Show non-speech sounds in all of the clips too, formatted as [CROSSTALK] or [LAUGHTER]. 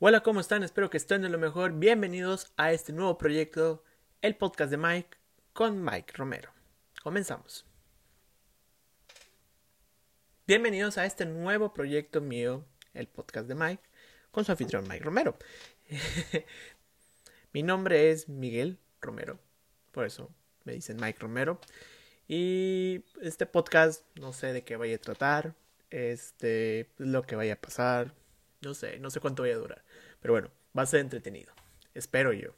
Hola, ¿cómo están? Espero que estén de lo mejor. Bienvenidos a este nuevo proyecto, el podcast de Mike, con Mike Romero. Comenzamos. Bienvenidos a este nuevo proyecto mío, el podcast de Mike, con su anfitrión Mike Romero. [LAUGHS] Mi nombre es Miguel Romero, por eso me dicen Mike Romero. Y este podcast no sé de qué vaya a tratar, este, lo que vaya a pasar, no sé, no sé cuánto vaya a durar. Pero bueno, va a ser entretenido. Espero yo.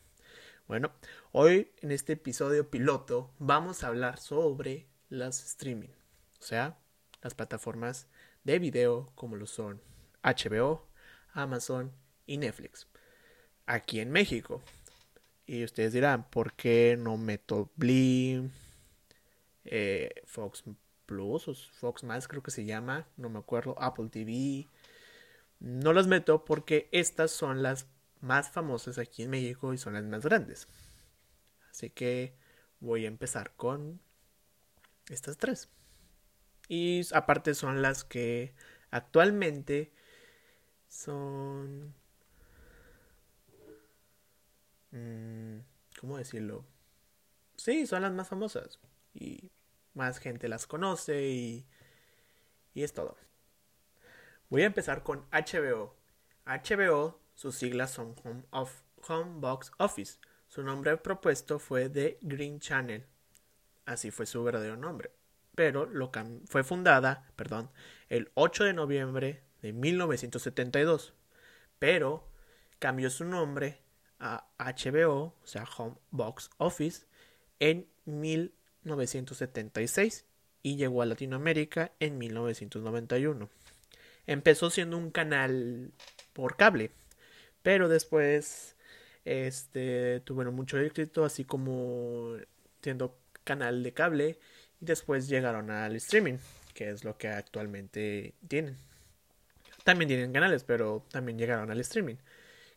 Bueno, hoy en este episodio piloto vamos a hablar sobre las streaming. O sea, las plataformas de video como lo son HBO, Amazon y Netflix. Aquí en México. Y ustedes dirán, ¿por qué no meto Blim, eh, Fox Plus o Fox Más creo que se llama, no me acuerdo, Apple TV? No las meto porque estas son las más famosas aquí en México y son las más grandes. Así que voy a empezar con estas tres. Y aparte son las que actualmente son... Mm, ¿Cómo decirlo? Sí, son las más famosas. Y más gente las conoce y, y es todo. Voy a empezar con HBO. HBO, sus siglas son Home, of, Home Box Office. Su nombre propuesto fue The Green Channel. Así fue su verdadero nombre pero lo fue fundada, perdón, el 8 de noviembre de 1972, pero cambió su nombre a HBO, o sea, Home Box Office, en 1976 y llegó a Latinoamérica en 1991. Empezó siendo un canal por cable, pero después este tuvieron mucho éxito, así como siendo canal de cable y después llegaron al streaming, que es lo que actualmente tienen. También tienen canales, pero también llegaron al streaming,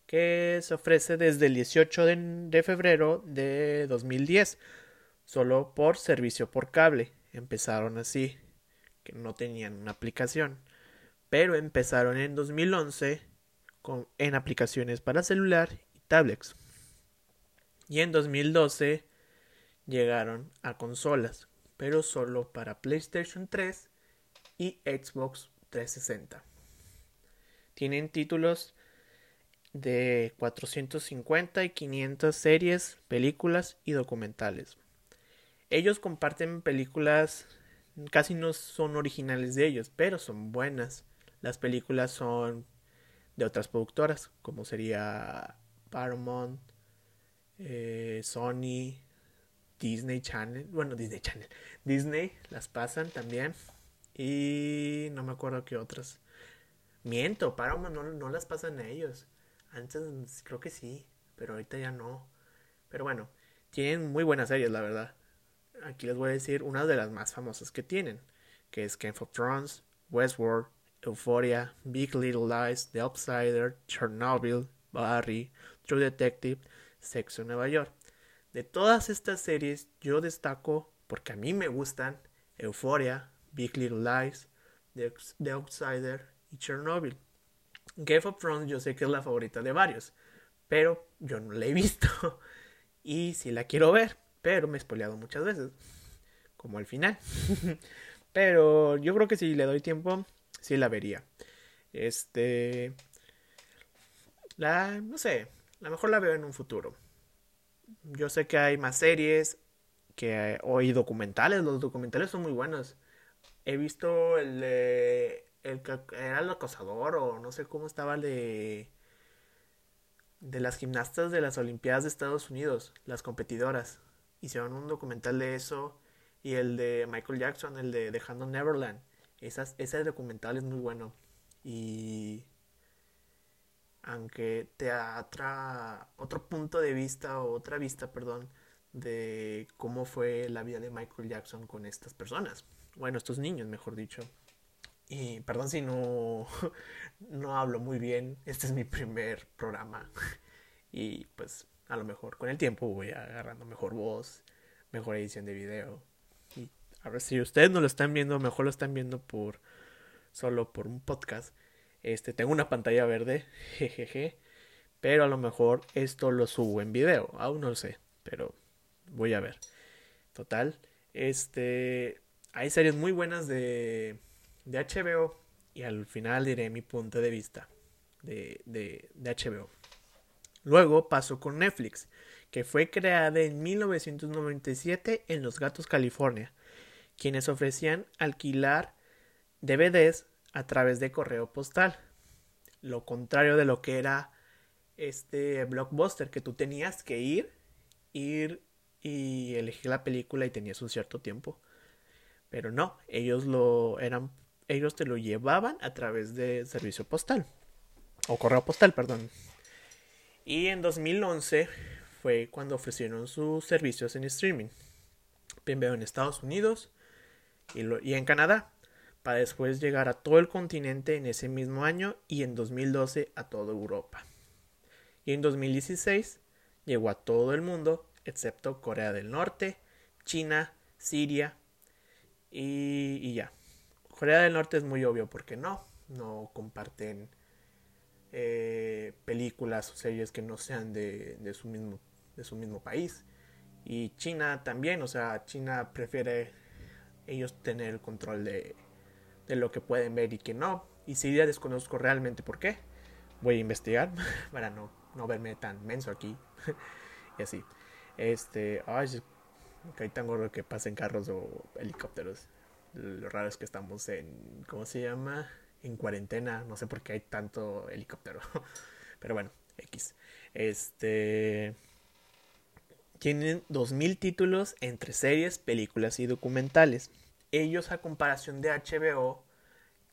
que se ofrece desde el 18 de, febrero de 2010, solo por servicio por cable. Empezaron así, que no tenían una aplicación, pero empezaron en 2011 con, en aplicaciones para celular y tablets. Y en 2012 llegaron a consolas, pero solo para PlayStation 3 y Xbox 360. Tienen títulos de 450 y 500 series, películas y documentales. Ellos comparten películas, casi no son originales de ellos, pero son buenas. Las películas son de otras productoras, como sería Paramount, eh, Sony, Disney Channel, bueno, Disney Channel, Disney las pasan también y no me acuerdo qué otras. Miento, Paramount no, no las pasan a ellos. Antes creo que sí, pero ahorita ya no. Pero bueno, tienen muy buenas series, la verdad. Aquí les voy a decir una de las más famosas que tienen, que es Game of Thrones, Westworld, Euphoria, Big Little Lies, The Outsider, Chernobyl, Barry, True Detective, Sexo en Nueva York. De todas estas series yo destaco, porque a mí me gustan, Euphoria, Big Little Lies, The, Outsider y Chernobyl. Game of Thrones yo sé que es la favorita de varios, pero yo no la he visto [LAUGHS] y sí la quiero ver, pero me he spoileado muchas veces, como al final. [LAUGHS] pero yo creo que si le doy tiempo, sí la vería. Este... La... no sé, a lo mejor la veo en un futuro yo sé que hay más series que o documentales, los documentales son muy buenos. He visto el de el que era el acosador o no sé cómo estaba el de de las gimnastas de las Olimpiadas de Estados Unidos, las competidoras. Hicieron un documental de eso y el de Michael Jackson, el de Dejando Neverland. Esas, ese documental es muy bueno y aunque te atra otro punto de vista o otra vista, perdón, de cómo fue la vida de Michael Jackson con estas personas, bueno, estos niños, mejor dicho. Y perdón si no, [LAUGHS] no hablo muy bien, este es mi primer programa [LAUGHS] y pues a lo mejor con el tiempo voy agarrando mejor voz, mejor edición de video. A ver si ustedes no lo están viendo, mejor lo están viendo por solo por un podcast este, tengo una pantalla verde, [LAUGHS] jejeje. Pero a lo mejor esto lo subo en video. Aún no lo sé. Pero voy a ver. Total. Este. Hay series muy buenas de, de HBO. Y al final diré mi punto de vista de, de, de HBO. Luego pasó con Netflix, que fue creada en 1997 en Los Gatos, California, quienes ofrecían alquilar DVDs a través de correo postal. Lo contrario de lo que era este blockbuster, que tú tenías que ir, ir y elegir la película y tenías un cierto tiempo. Pero no, ellos lo eran, ellos te lo llevaban a través de servicio postal. O correo postal, perdón. Y en 2011 fue cuando ofrecieron sus servicios en streaming. Primero en Estados Unidos y, en Canadá para después llegar a todo el continente en ese mismo año y en 2012 a toda Europa. Y en 2016 llegó a todo el mundo excepto Corea del Norte, China, Siria y, ya. Corea del Norte es muy obvio porque no, no comparten eh, películas o series que no sean de, de, su mismo, de su mismo país. Y China también, o sea, China prefiere ellos tener el control de, de lo que pueden ver y que no. Y si ya desconozco realmente por qué, voy a investigar [LAUGHS] para no, no verme tan menso aquí. [LAUGHS] y así. Este, ay, que hay tan gordo que pasen carros o helicópteros. Lo raro es que estamos en, ¿cómo se llama? En cuarentena. No sé por qué hay tanto helicóptero. [LAUGHS] Pero bueno, X. Este... Tienen 2.000 títulos entre series, películas y documentales ellos a comparación de HBO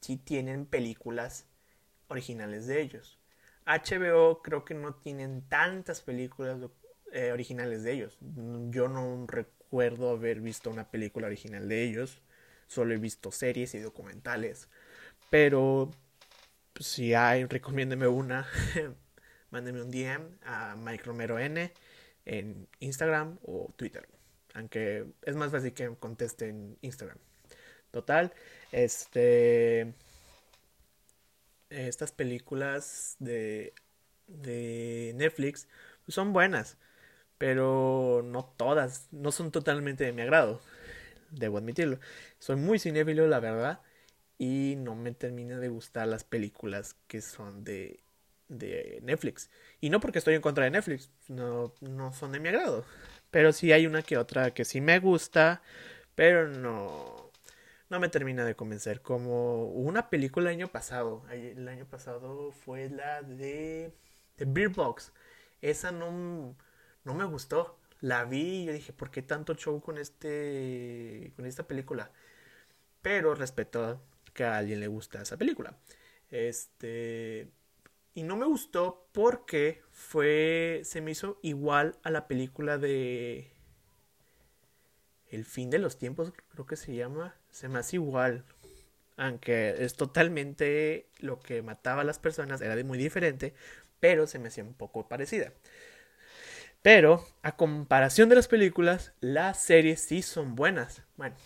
sí tienen películas originales de ellos. HBO creo que no tienen tantas películas eh, originales de ellos. Yo no recuerdo haber visto una película original de ellos. Solo he visto series y documentales. Pero pues, si hay, recomiéndeme una. [LAUGHS] Mándeme un DM a Mike Romero N en Instagram o Twitter. Aunque es más fácil que conteste en Instagram. Total, este. Estas películas de, de Netflix son buenas, pero no todas, no son totalmente de mi agrado, debo admitirlo. Soy muy cinéfilo, la verdad, y no me termina de gustar las películas que son de, de Netflix. Y no porque estoy en contra de Netflix, no, no son de mi agrado. Pero sí hay una que otra que sí me gusta, pero no, no me termina de convencer. Como una película el año pasado, el año pasado fue la de, de Beer Box. Esa no, no me gustó. La vi y yo dije, ¿por qué tanto show con este con esta película? Pero respeto que a alguien le gusta esa película. Este y no me gustó porque fue se me hizo igual a la película de El fin de los tiempos, creo que se llama, se me hace igual. Aunque es totalmente lo que mataba a las personas, era muy diferente, pero se me hacía un poco parecida. Pero, a comparación de las películas, las series sí son buenas. Bueno,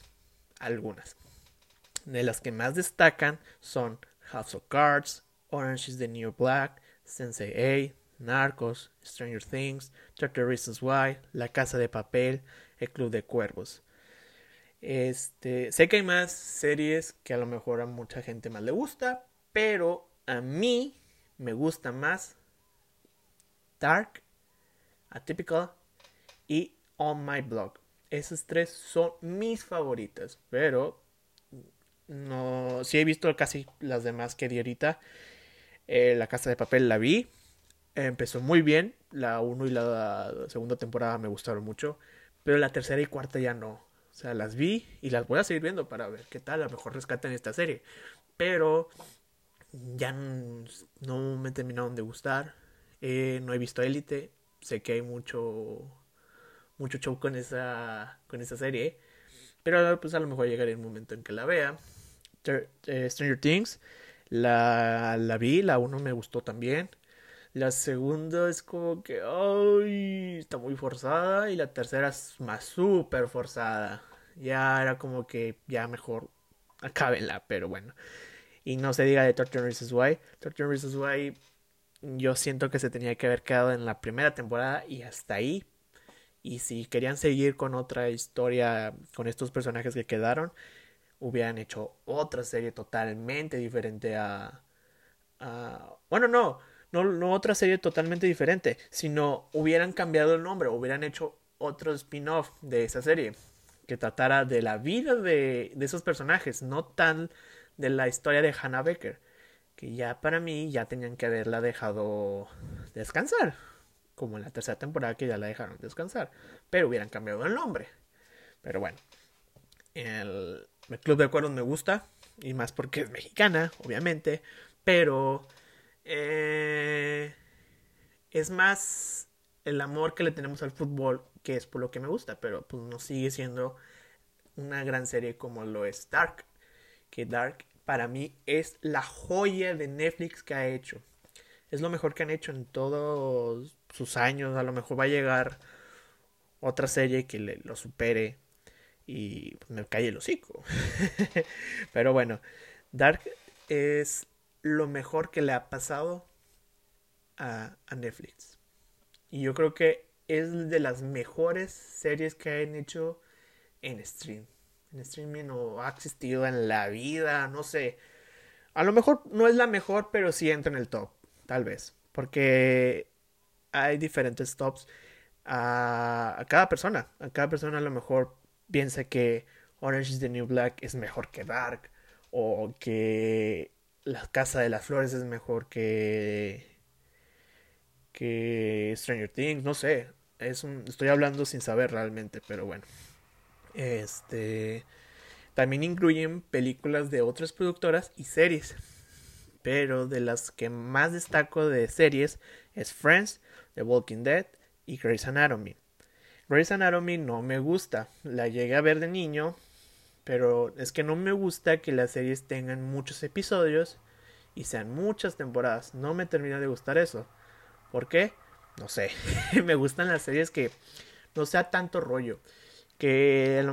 algunas. De las que más destacan son House of Cards, Orange is the New Black, Sensei A, Narcos, Stranger Things, 30 Reasons Why, La Casa de Papel, El Club de Cuervos. Este, sé que hay más series que a lo mejor a mucha gente más le gusta, pero a mí me gusta más Dark, Atypical y On My Blog. Esas tres son mis favoritas, pero no, sí he visto casi las demás que di ahorita. Eh, la Casa de Papel la vi, empezó muy bien. La 1 y la segunda temporada me gustaron mucho, pero la tercera y cuarta ya no. O sea, las vi y las voy a seguir viendo para ver qué tal. A lo mejor rescatan esta serie. Pero ya no, me terminaron de gustar. Eh, no he visto Élite. Sé que hay mucho mucho show con esa con esa serie. Pero pues a lo mejor llegaré el momento en que la vea. Eh, Stranger Things. La, la vi, la uno me gustó también. La segunda es como que, ay, está muy forzada. Y la tercera es más súper forzada. Ya era como que ya mejor [LAUGHS] acábenla, pero bueno. Y no se diga de Torture Reasons Why. Torture Reasons Why yo siento que se tenía que haber quedado en la primera temporada y hasta ahí. Y si querían seguir con otra historia con estos personajes que quedaron, hubieran hecho otra serie totalmente diferente a... a... Bueno, no, no, no otra serie totalmente diferente, sino hubieran cambiado el nombre, hubieran hecho otro spin-off de esa serie que tratara de la vida de, de esos personajes, no tan de la historia de Hannah Becker que ya para mí ya tenían que haberla dejado descansar, como en la tercera temporada que ya la dejaron descansar, pero hubieran cambiado el nombre. Pero bueno, el, Club de Cuernos me gusta, y más porque es mexicana, obviamente, pero eh, es más el amor que le tenemos al fútbol que es por lo que me gusta, pero pues no sigue siendo una gran serie como lo es Dark, que Dark para mí es la joya de Netflix que ha hecho. Es lo mejor que han hecho en todos sus años. A lo mejor va a llegar otra serie que le, lo supere y me cae el hocico. [LAUGHS] Pero bueno, Dark es lo mejor que le ha pasado a, a, Netflix. Y yo creo que es de las mejores series que han hecho en stream en streaming o ha existido en la vida, no sé. A lo mejor no es la mejor, pero sí entra en el top, tal vez. Porque hay diferentes tops a, cada persona. A cada persona a lo mejor piensa que Orange is the New Black es mejor que Dark. O que La Casa de las Flores es mejor que. Stranger Things, no sé. Estoy hablando sin saber realmente, pero bueno. Este. También incluyen películas de otras productoras y series. Pero de las que más destaco de series es Friends, The Walking Dead y Grey's Anatomy. Grey's Anatomy no me gusta. La llegué a ver de niño. Pero es que no me gusta que las series tengan muchos episodios y sean muchas temporadas. No me termina de gustar eso. ¿Por qué? No sé. [LAUGHS] me gustan las series que no sea tanto rollo que,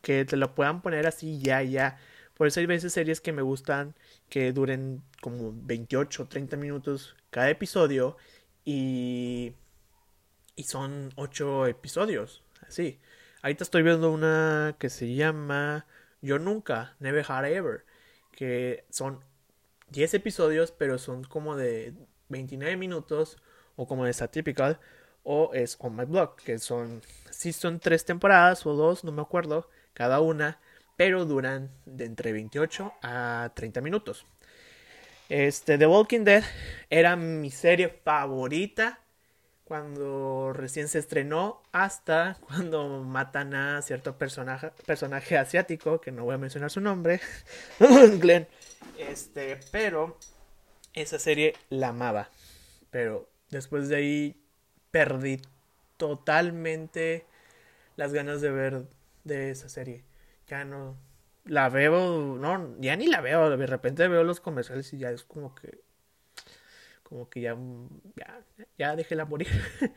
que te lo puedan poner así ya, ya. Por eso hay veces series que me gustan que duren como 28 o 30 minutos cada episodio y, y son 8 episodios, así. Ahorita estoy viendo una que se llama Yo Nunca, Never Had Ever, que son 10 episodios, pero son como de 29 minutos o como de Atypical o es On My Blog, que son, si son tres temporadas o dos, no me acuerdo, cada una, pero duran de entre 28 a 30 minutos. Este, The Walking Dead era mi serie favorita cuando recién se estrenó hasta [LAUGHS] cuando matan a cierto personaje, personaje asiático, que no voy a mencionar su nombre, [LAUGHS] Glenn. Este, pero esa serie la amaba. Pero después de ahí perdí totalmente las ganas de ver de esa serie. Ya no la veo, no, ya ni la veo, de repente veo los comerciales y ya es como que como que ya ya, ya déjela morir. [LAUGHS]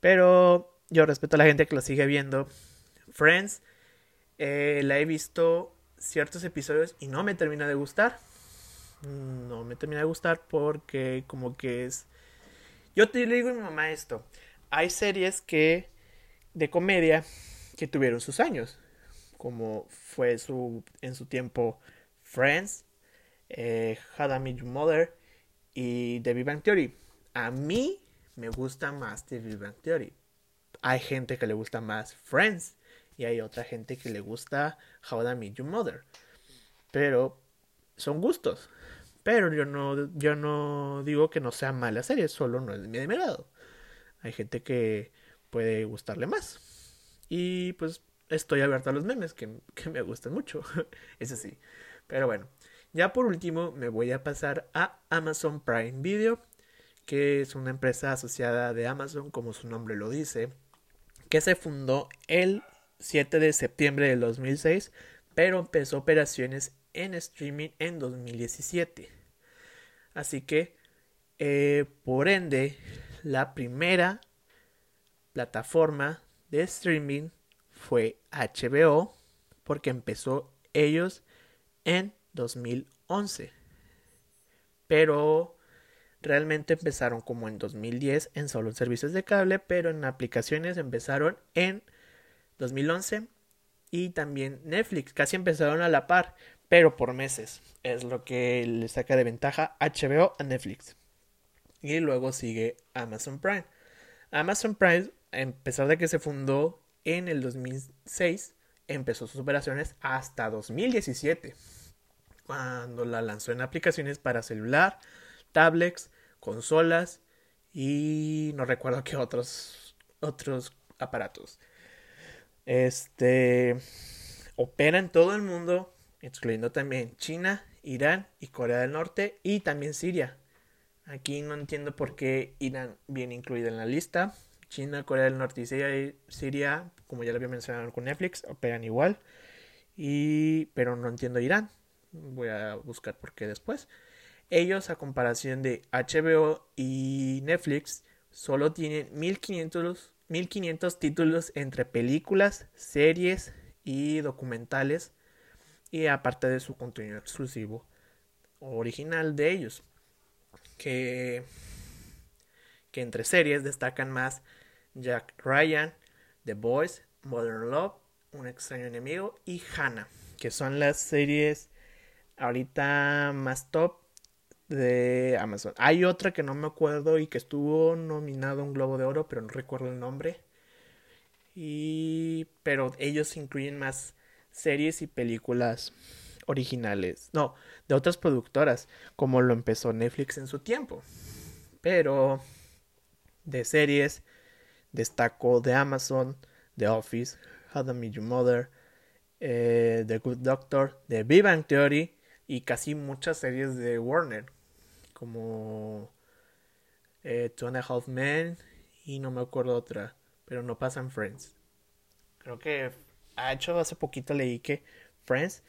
Pero yo respeto a la gente que lo sigue viendo. Friends eh, la he visto ciertos episodios y no me termina de gustar. No me termina de gustar porque como que es yo te digo a mi mamá esto. Hay series que de comedia que tuvieron sus años, como fue su en su tiempo Friends, eh, How I Met Your Mother y The Big Theory. A mí me gusta más The Big Theory. Hay gente que le gusta más Friends y hay otra gente que le gusta How I Met Your Mother. Pero son gustos. Pero yo no, yo no digo que no sea mala serie, solo no es de mi. Hay gente que puede gustarle más. Y pues estoy abierto a los memes, que, que me gustan mucho. [LAUGHS] Ese sí. Pero bueno, ya por último me voy a pasar a Amazon Prime Video, que es una empresa asociada de Amazon, como su nombre lo dice, que se fundó el 7 de septiembre del 2006, pero empezó operaciones en streaming en 2017. Así que, eh, por ende, la primera plataforma de streaming fue HBO, porque empezó ellos en 2011. Pero realmente empezaron como en 2010 en solo servicios de cable, pero en aplicaciones empezaron en 2011 y también Netflix, casi empezaron a la par, pero por meses. Es lo que le saca de ventaja HBO a Netflix. Y luego sigue Amazon Prime. Amazon Prime, a pesar de que se fundó en el 2006, empezó sus operaciones hasta 2017, cuando la lanzó en aplicaciones para celular, tablets, consolas y no recuerdo qué otros otros aparatos. Este opera en todo el mundo, excluyendo también China, Irán y Corea del Norte y también Siria. Aquí no entiendo por qué Irán viene incluida en la lista. China, Corea del Norte y Siria, como ya lo había mencionado con Netflix, operan igual. Y pero no entiendo Irán. Voy a buscar por qué después. Ellos, a comparación de HBO y Netflix, solo tienen 1500, 1500 títulos entre películas, series y documentales. Y aparte de su contenido exclusivo original de ellos. Que, que entre series destacan más Jack Ryan, The Boys, Modern Love, Un extraño enemigo y Hannah, que son las series ahorita más top de Amazon. Hay otra que no me acuerdo y que estuvo nominado a un Globo de Oro, pero no recuerdo el nombre. Y pero ellos incluyen más series y películas originales, no, de otras productoras, como lo empezó Netflix en su tiempo. Pero de series destaco de Amazon, The Office, How to Meet Your Mother, eh, The Good Doctor, The Big Bang Theory y casi muchas series de Warner, como eh, Two and a Half Men y no me acuerdo otra, pero no pasan Friends. Creo que ha hecho hace poquito leí que Friends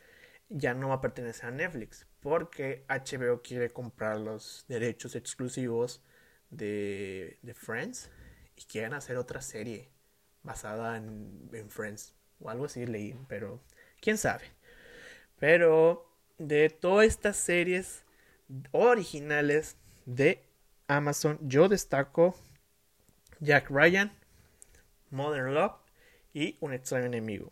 ya no va a pertenecer a Netflix porque HBO quiere comprar los derechos exclusivos de, de Friends y quieren hacer otra serie basada en, en Friends o algo así leí, pero quién sabe. Pero de todas estas series originales de Amazon, yo destaco Jack Ryan, Modern Love y Un extraño enemigo.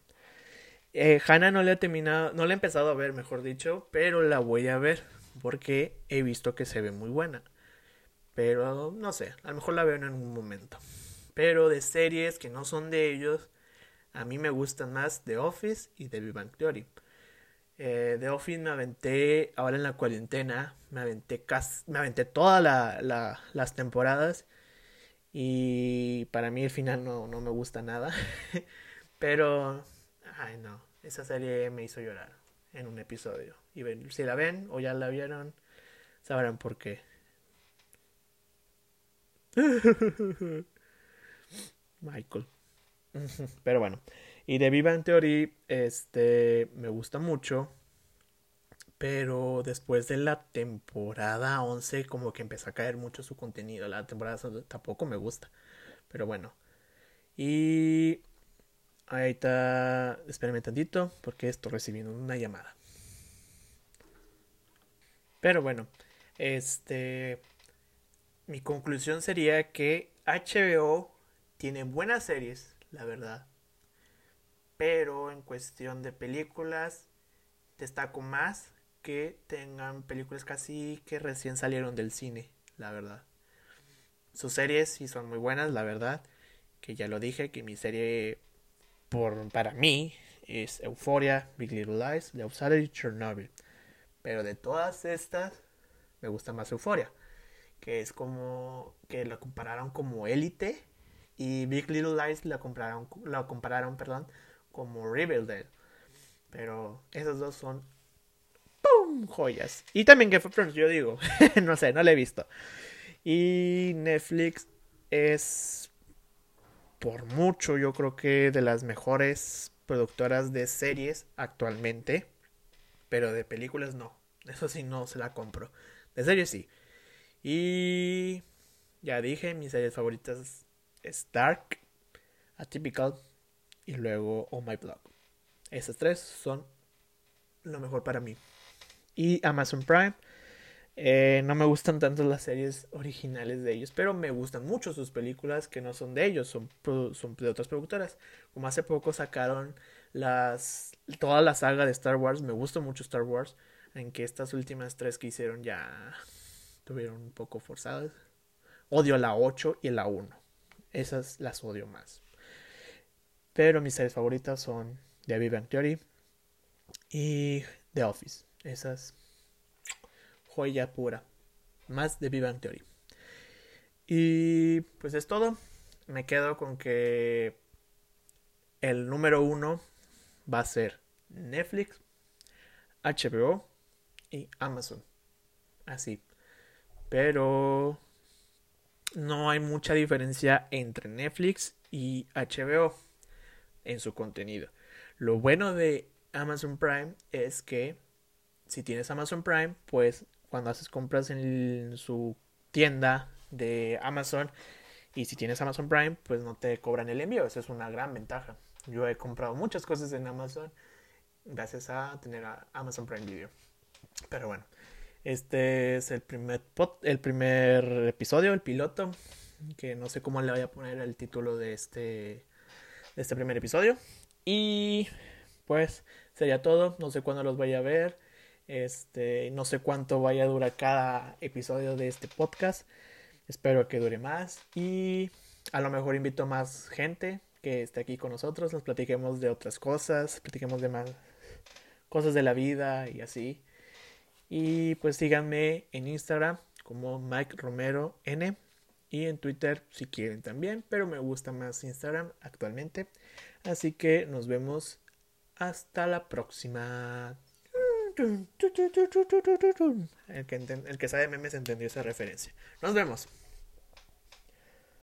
Eh, Hannah no le he terminado, no le he empezado a ver, mejor dicho, pero la voy a ver porque he visto que se ve muy buena. Pero no sé, a lo mejor la veo en algún momento. Pero de series que no son de ellos, a mí me gustan más The Office y The Big Theory. Eh, The Office me aventé ahora en la cuarentena, me aventé, casi, me aventé todas las temporadas y para mí el final no, no me gusta nada. [LAUGHS] Pero, ay no, esa serie me hizo llorar en un episodio. Y si la ven o ya la vieron, sabrán por qué. [LAUGHS] Michael. [LAUGHS] Pero bueno. Y de Viva en Theory, este, me gusta mucho. Pero después de la temporada 11, como que empezó a caer mucho su contenido. La temporada tampoco me gusta. Pero bueno. Y ahí está. Espérenme tantito, porque estoy recibiendo una llamada. Pero bueno, este. Mi conclusión sería que HBO tiene buenas series, la verdad. Pero en cuestión de películas, destaco más que tengan películas casi que recién salieron del cine, la verdad. Sus series sí son muy buenas, la verdad. Que ya lo dije, que mi serie por, para mí es Euphoria, Big Little Lies, The Outsider y Chernobyl. Pero de todas estas, me gusta más Euphoria. Que es como que la compararon como élite y Big Little Lies la compararon, la compararon perdón, como Riverdale. Pero esos dos son ¡pum! joyas. Y también Game of Thrones, yo digo. [LAUGHS] no sé, no la he visto. Y Netflix es por mucho, yo creo que de las mejores productoras de series actualmente. Pero de películas no. Eso sí, no se la compro. De series sí. Y ya dije, mis series favoritas Stark, Atypical y luego Oh My Blog. Esas tres son lo mejor para mí. Y Amazon Prime, Eh, no me gustan tanto las series originales de ellos, pero me gustan mucho sus películas que no son de ellos, son, son de otras productoras. Como hace poco sacaron las toda la saga de Star Wars, me gusta mucho Star Wars, en que estas últimas tres que hicieron ya tuvieron un poco forzadas. Odio la 8 y la 1. Esas las odio más. Pero mis series favoritas son The Big Theory y The Office. Esas joya pura. Más de Big Theory. Y pues es todo. Me quedo con que el número uno va a ser Netflix, HBO y Amazon. Así. Pero no hay mucha diferencia entre Netflix y HBO en su contenido. Lo bueno de Amazon Prime es que si tienes Amazon Prime, pues cuando haces compras en su tienda de Amazon y si tienes Amazon Prime, pues no te cobran el envío. Esa es una gran ventaja. Yo he comprado muchas cosas en Amazon gracias a tener Amazon Prime Video. Pero bueno, este es el primer, el primer episodio, el piloto, que no sé cómo le voy a poner el título de este, este primer episodio. Y pues sería todo, no sé cuándo los voy a ver, este, no sé cuánto vaya a durar cada episodio de este podcast. Espero que dure más y a lo mejor invito más gente que esté aquí con nosotros, nos platiquemos de otras cosas, platiquemos de más cosas de la vida y así. Y pues síganme en Instagram como Mike Romero N y en Twitter si quieren también, pero me gusta más Instagram actualmente. Así que nos vemos hasta la próxima. El que, el que sabe memes entendió esa referencia. Nos vemos.